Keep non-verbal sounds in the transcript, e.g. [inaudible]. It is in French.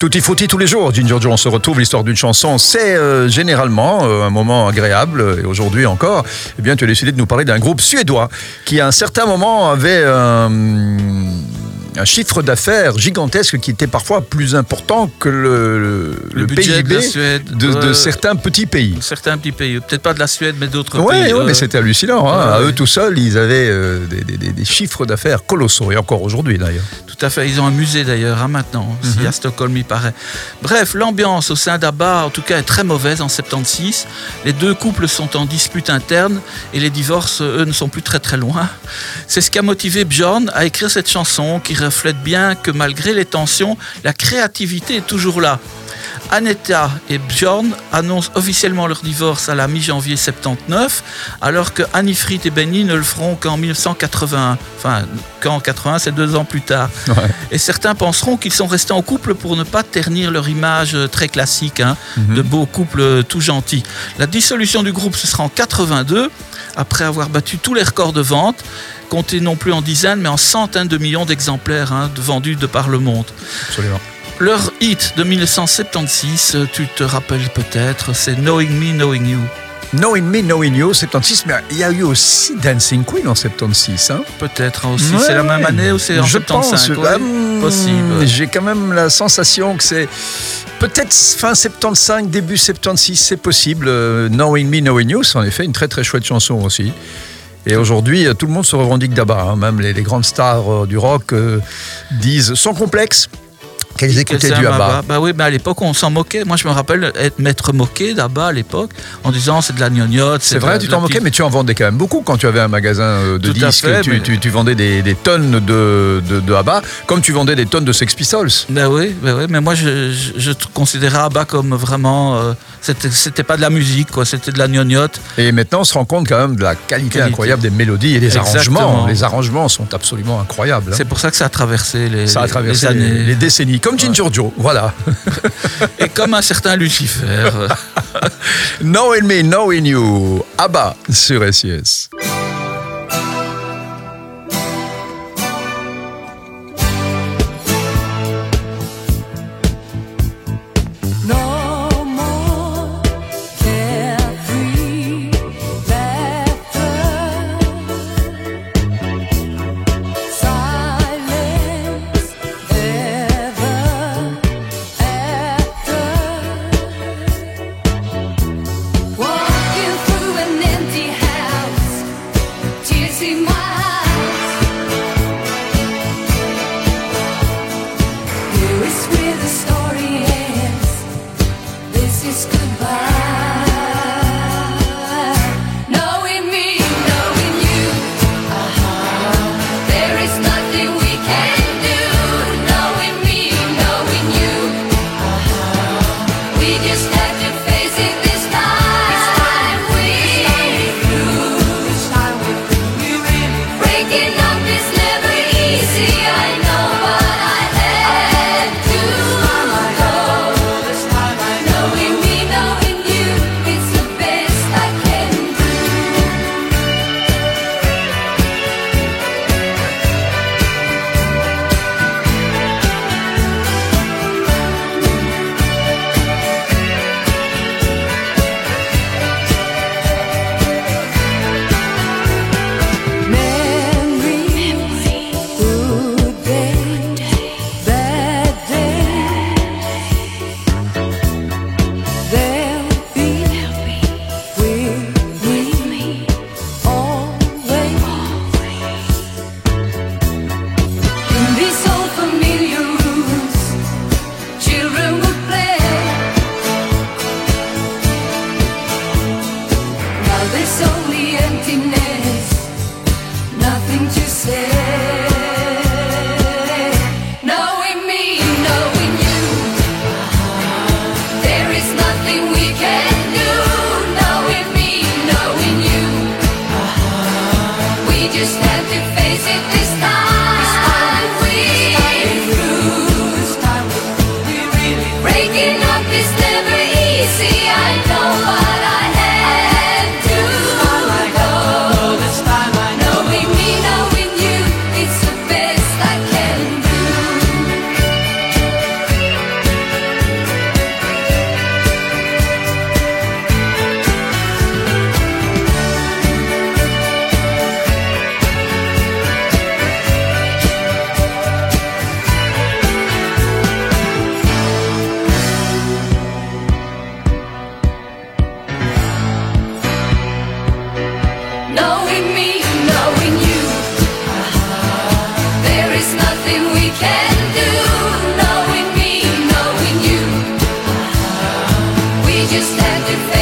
Tutti frutti tous les jours, Ginger Joe, on se retrouve, l'histoire d'une chanson, c'est euh, généralement euh, un moment agréable, et aujourd'hui encore, eh bien tu as décidé de nous parler d'un groupe suédois qui à un certain moment avait un, un chiffre d'affaires gigantesque qui était parfois plus important que le, Le budget de PIB Suède, de, certains petits pays. Certains petits pays, peut-être pas de la Suède, mais d'autres Oui, pays. euh, mais c'était hallucinant. hein. ouais, À eux tout seuls, ils avaient euh, des, des- des- des chiffres d'affaires colossaux, et encore aujourd'hui d'ailleurs. Tout à fait, ils ont un musée d'ailleurs hein, maintenant, Mhm. à Stockholm il paraît. Bref, l'ambiance au sein d'ABBA en tout cas est très mauvaise en 76. Les deux couples sont en dispute interne et les divorces, eux, ne sont plus très très loin. C'est ce qui a motivé Bjorn à écrire cette chanson qui reflète bien que malgré les tensions, la créativité est toujours là. Anetta et Bjorn annoncent officiellement leur divorce à la mi-janvier 79, alors que Annie-Frid et Benny ne le feront qu'en 1981. Enfin, qu'en 80, c'est deux ans plus tard. Et certains penseront qu'ils sont restés en couple pour ne pas ternir leur image euh, très classique hein, de beaux couples euh, tout gentils. La dissolution du groupe, ce sera en 82, après avoir battu tous les records de vente, comptés non plus en dizaines, mais en centaines de millions d'exemplaires hein, vendus de par le monde. Absolument. Leur hit de 1976, euh, tu te rappelles peut-être, c'est Knowing Me, Knowing You. Knowing Me, Knowing You, 76, mais il y a eu aussi Dancing Queen en 76. Hein. Peut-être hein, aussi. Ouais, c'est la même année ou c'est en je 75 pense, ouais, hmm, Possible. J'ai quand même la sensation que c'est peut-être fin 75, début 76, c'est possible. Euh, Knowing Me, Knowing You, c'est en effet une très très chouette chanson aussi. Et aujourd'hui, euh, tout le monde se revendique d'Abba. hein. Même les, les grandes stars euh, du rock euh, disent sans complexe qu'elles écoutaient du Abba. Bah oui, mais à l'époque, on s'en moquait. Moi, je me rappelle être m'être moqué d'Abba à l'époque en disant c'est de la gnognotte. C'est vrai, tu t'en moquais, petite- mais tu en vendais quand même beaucoup quand tu avais un magasin euh, de Tout disques. fait, tu, mais- tu- tu vendais des, des tonnes de, de, de ABBA, comme tu vendais des tonnes de Sex Pistols. Bah oui, bah oui, mais moi, je, je, je considérais Abba comme vraiment. euh, c'était c'était pas de la musique, quoi. C'était de la gnognotte. Et maintenant, on se rend compte quand même de la qualité, Qualité. incroyable des mélodies et des Exactement. arrangements. Les arrangements sont absolument incroyables. hein. C'est pour ça que ça a traversé les, Ça a traversé les les, années. les décennies, comme Ginger Joe. Voilà. [laughs] Et comme un certain Lucifer. [laughs] Knowing Me, Knowing You. ABBA sur SIS. The story ends. This is goodbye. say just had to